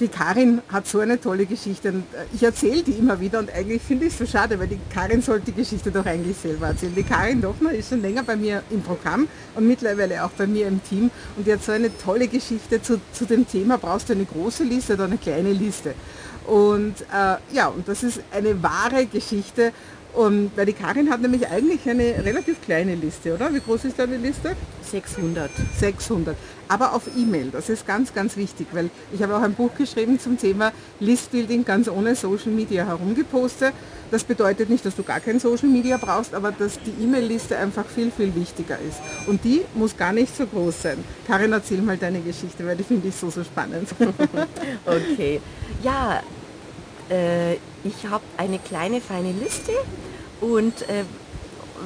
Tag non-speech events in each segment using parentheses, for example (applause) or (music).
die Karin hat so eine tolle Geschichte und äh, ich erzähle die immer wieder und eigentlich finde ich es so schade, weil die Karin sollte die Geschichte doch eigentlich selber erzählen. Die Karin Dochner ist schon länger bei mir im Programm und mittlerweile auch bei mir im Team und die hat so eine tolle Geschichte zu, zu dem Thema, brauchst du eine große Liste oder eine kleine Liste. Und äh, ja, und das ist eine wahre Geschichte und weil die Karin hat nämlich eigentlich eine relativ kleine Liste, oder? Wie groß ist deine Liste? 600. 600. Aber auf E-Mail, das ist ganz, ganz wichtig, weil ich habe auch ein Buch geschrieben zum Thema Listbuilding ganz ohne Social Media herumgepostet. Das bedeutet nicht, dass du gar kein Social Media brauchst, aber dass die E-Mail-Liste einfach viel, viel wichtiger ist. Und die muss gar nicht so groß sein. Karin, erzähl mal deine Geschichte, weil die finde ich so, so spannend. (laughs) okay. Ja, äh, ich habe eine kleine, feine Liste und äh,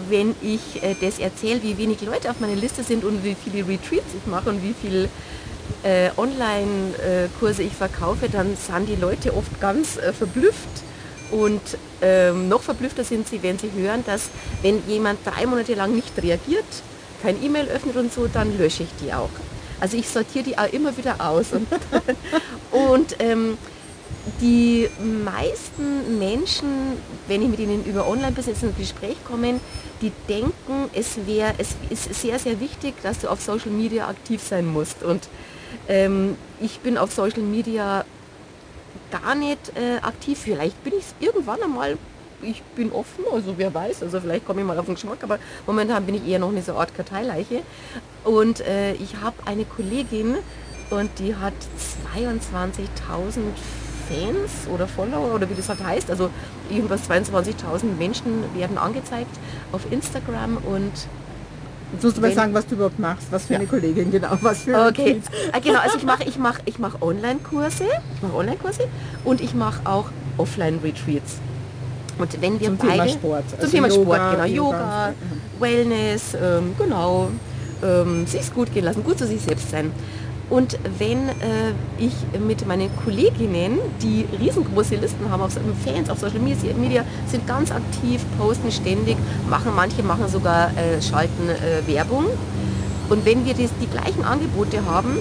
wenn ich äh, das erzähle, wie wenig Leute auf meiner Liste sind und wie viele Retreats ich mache und wie viele äh, Online-Kurse ich verkaufe, dann sind die Leute oft ganz äh, verblüfft. Und ähm, noch verblüffter sind sie, wenn sie hören, dass wenn jemand drei Monate lang nicht reagiert, kein E-Mail öffnet und so, dann lösche ich die auch. Also ich sortiere die auch immer wieder aus. Und, (laughs) und ähm, die meisten Menschen, wenn ich mit ihnen über Online-Business ins Gespräch komme, die denken, es wäre, es ist sehr, sehr wichtig, dass du auf Social Media aktiv sein musst. Und ähm, ich bin auf Social Media gar nicht äh, aktiv. Vielleicht bin ich es irgendwann einmal. Ich bin offen, also wer weiß, also vielleicht komme ich mal auf den Geschmack, aber momentan bin ich eher noch eine so Art Karteileiche. Und äh, ich habe eine Kollegin und die hat 22.000 Fans oder Follower oder wie das halt heißt. Also irgendwas 22.000 Menschen werden angezeigt auf Instagram und Jetzt musst du mal sagen, was du überhaupt machst, was für ja. eine Kollegin, genau, was für Okay, ah, genau, also ich mache ich mach, ich mach Online-Kurse, ich mache Online-Kurse und ich mache auch Offline-Retreats. Und wenn wir zum beide... Thema Sport. Zum also Thema Yoga, Sport, genau, Yoga, Yoga. Wellness, ähm, genau, ähm, sich gut gehen lassen, gut zu sich selbst sein. Und wenn äh, ich mit meinen Kolleginnen, die riesengroße Listen haben, auf Fans auf Social Media, sind ganz aktiv, posten ständig, machen manche machen sogar äh, schalten äh, Werbung. Und wenn wir das, die gleichen Angebote haben,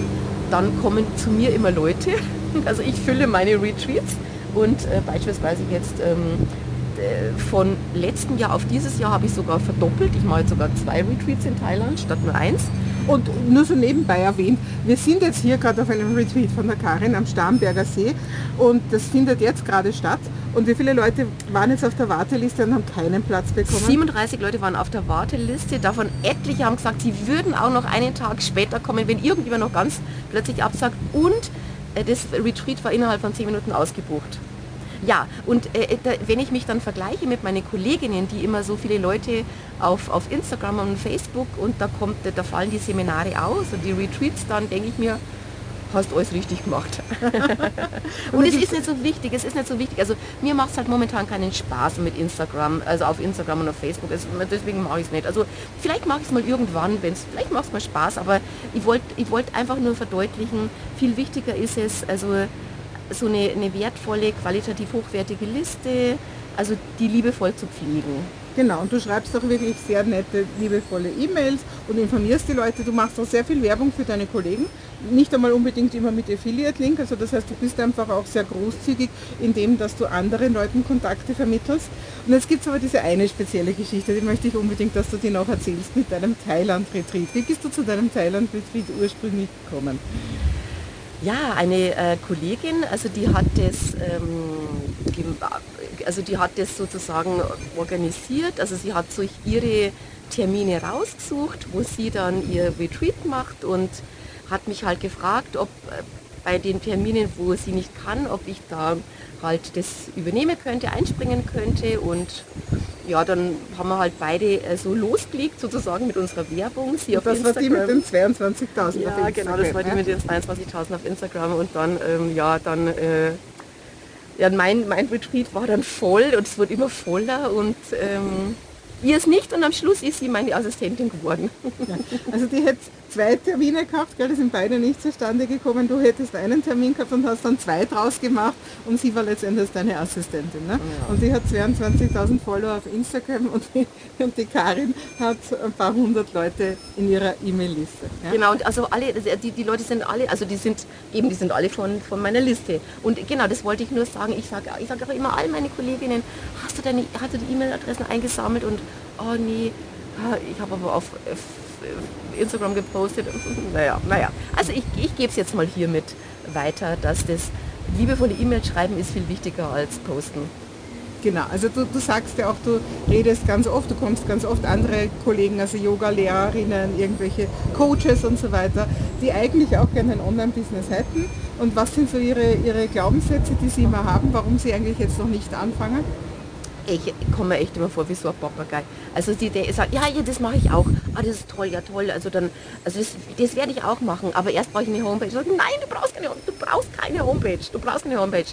dann kommen zu mir immer Leute. (laughs) Also ich fülle meine Retreats und äh, beispielsweise jetzt ähm, äh, von letztem Jahr auf dieses Jahr habe ich sogar verdoppelt. Ich mache jetzt sogar zwei Retreats in Thailand statt nur eins. Und nur so nebenbei erwähnt, wir sind jetzt hier gerade auf einem Retreat von der Karin am Starnberger See und das findet jetzt gerade statt. Und wie viele Leute waren jetzt auf der Warteliste und haben keinen Platz bekommen? 37 Leute waren auf der Warteliste, davon etliche haben gesagt, sie würden auch noch einen Tag später kommen, wenn irgendjemand noch ganz plötzlich absagt. Und äh, das Retreat war innerhalb von 10 Minuten ausgebucht. Ja, und äh, äh, da, wenn ich mich dann vergleiche mit meinen Kolleginnen, die immer so viele Leute auf, auf Instagram und Facebook und da kommt, da fallen die Seminare aus und die Retreats, dann denke ich mir, hast alles richtig gemacht. (laughs) und es ist nicht so wichtig, es ist nicht so wichtig. Also mir macht es halt momentan keinen Spaß mit Instagram, also auf Instagram und auf Facebook. Es, deswegen mache ich es nicht. Also vielleicht mache ich es mal irgendwann, wenn es, vielleicht macht es mal Spaß, aber ich wollte ich wollt einfach nur verdeutlichen, viel wichtiger ist es, also so eine, eine wertvolle, qualitativ hochwertige Liste, also die liebevoll zu pflegen. Genau, und du schreibst auch wirklich sehr nette, liebevolle E-Mails und informierst die Leute. Du machst auch sehr viel Werbung für deine Kollegen. Nicht einmal unbedingt immer mit Affiliate-Link. Also das heißt, du bist einfach auch sehr großzügig in dem, dass du anderen Leuten Kontakte vermittelst. Und jetzt gibt es aber diese eine spezielle Geschichte, die möchte ich unbedingt, dass du die noch erzählst mit deinem Thailand-Retreat. Wie bist du zu deinem Thailand-Retreat ursprünglich gekommen? Ja, eine äh, Kollegin, also die hat das, ähm, also die hat das sozusagen organisiert. Also sie hat sich ihre Termine rausgesucht, wo sie dann ihr Retreat macht und hat mich halt gefragt, ob äh, bei den Terminen, wo sie nicht kann, ob ich da halt das übernehmen könnte, einspringen könnte und ja, dann haben wir halt beide äh, so losgelegt sozusagen mit unserer Werbung. Sie auf das Instagram. war die mit den 22.000 Ja, genau, das war die mit den 22.000 auf Instagram und dann, ähm, ja, dann, äh, ja, mein, mein Retreat war dann voll und es wurde immer voller und ähm, ihr es nicht und am Schluss ist sie meine Assistentin geworden. Ja, also die hätte zwei Termine gehabt, gell, die sind beide nicht zustande gekommen. Du hättest einen Termin gehabt und hast dann zwei draus gemacht und sie war letztendlich deine Assistentin. Ne? Ja. Und die hat 22.000 Follower auf Instagram und die, und die Karin hat ein paar hundert Leute in ihrer E-Mail-Liste. Ja? Genau, und also alle, die, die Leute sind alle, also die sind eben, die sind alle von, von meiner Liste. Und genau, das wollte ich nur sagen. Ich sage ich sag auch immer all meine Kolleginnen, hast du deine, hast du die E-Mail-Adressen eingesammelt und oh nee, ich habe aber auf Instagram gepostet. Naja, naja. Also ich, ich gebe es jetzt mal hiermit weiter, dass das liebevolle E-Mail schreiben ist viel wichtiger als posten. Genau, also du, du sagst ja auch, du redest ganz oft, du kommst ganz oft andere Kollegen, also Yoga-Lehrerinnen, irgendwelche Coaches und so weiter, die eigentlich auch gerne ein Online-Business hätten. Und was sind so ihre, ihre Glaubenssätze, die sie immer haben, warum sie eigentlich jetzt noch nicht anfangen? Ich komme mir echt immer vor wie so ein Papagei. Also die, der sagt, ja, ja, das mache ich auch. Ah, das ist toll, ja toll. Also dann, also das, das werde ich auch machen. Aber erst brauche ich eine Homepage. Sage, nein, du brauchst keine, du brauchst keine Homepage. Du brauchst keine Homepage.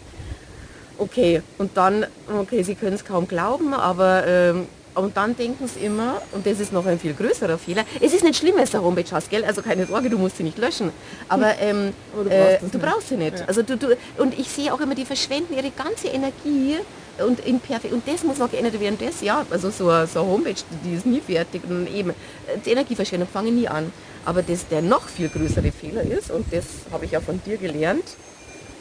Okay, und dann, okay, sie können es kaum glauben, aber ähm, und dann denken sie immer, und das ist noch ein viel größerer Fehler, es ist nicht schlimm, wenn du eine Homepage hast, gell? also keine Sorge, du musst sie nicht löschen, aber, ähm, aber du, brauchst, äh, du brauchst sie nicht. Ja. Also du, du, und ich sehe auch immer, die verschwenden ihre ganze Energie und in perfekt und das muss noch geändert werden das ja also so, so eine Homepage die ist nie fertig und eben die Energieverschwendung fange nie an. Aber das der noch viel größere Fehler ist und das habe ich ja von dir gelernt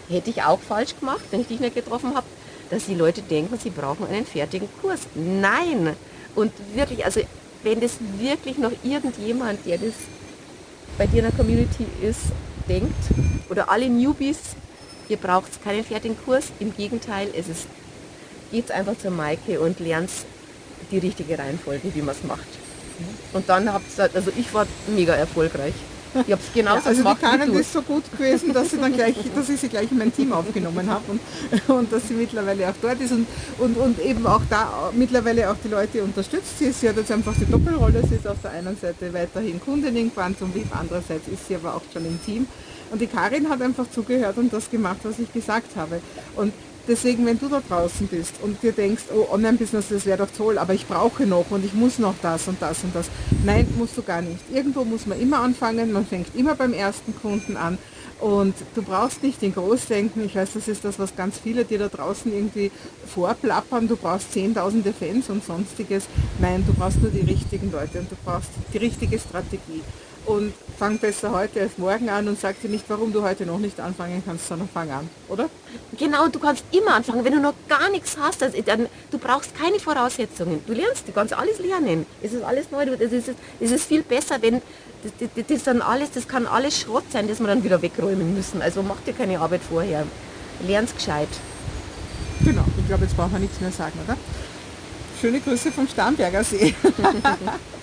hätte ich auch falsch gemacht wenn ich dich nicht getroffen habe dass die Leute denken sie brauchen einen fertigen Kurs. Nein! Und wirklich also wenn das wirklich noch irgendjemand der das bei dir in der Community ist denkt oder alle Newbies ihr braucht keinen fertigen Kurs. Im Gegenteil es ist geht's einfach zur Maike und lernt die richtige Reihenfolge, wie man es macht. Und dann habt ihr, also ich war mega erfolgreich. Ich habe es genauso ja, also gemacht. Also die Karin ist so gut gewesen, dass, sie dann gleich, dass ich sie gleich in mein Team aufgenommen habe und, und dass sie mittlerweile auch dort ist und, und, und eben auch da mittlerweile auch die Leute unterstützt. Sie, sie hat jetzt einfach die Doppelrolle, sie ist auf der einen Seite weiterhin Kundin in Quantum Leap, andererseits ist sie aber auch schon im Team. Und die Karin hat einfach zugehört und das gemacht, was ich gesagt habe. Und Deswegen, wenn du da draußen bist und dir denkst, oh, Online-Business, das wäre doch toll, aber ich brauche noch und ich muss noch das und das und das. Nein, musst du gar nicht. Irgendwo muss man immer anfangen, man fängt immer beim ersten Kunden an und du brauchst nicht den Großdenken. Ich weiß, das ist das, was ganz viele dir da draußen irgendwie vorplappern. Du brauchst zehntausende Fans und sonstiges. Nein, du brauchst nur die richtigen Leute und du brauchst die richtige Strategie und fang besser heute als morgen an und sag dir nicht, warum du heute noch nicht anfangen kannst, sondern fang an, oder? Genau, du kannst immer anfangen, wenn du noch gar nichts hast, also dann, du brauchst keine Voraussetzungen. Du lernst, du kannst alles lernen. Es ist alles neu, es ist, es ist viel besser, wenn das, das, das, dann alles, das kann alles Schrott sein, das wir dann wieder wegräumen müssen. Also mach dir keine Arbeit vorher. Lern's gescheit. Genau, ich glaube, jetzt brauchen wir nichts mehr sagen, oder? Schöne Grüße vom Starnberger See. (laughs)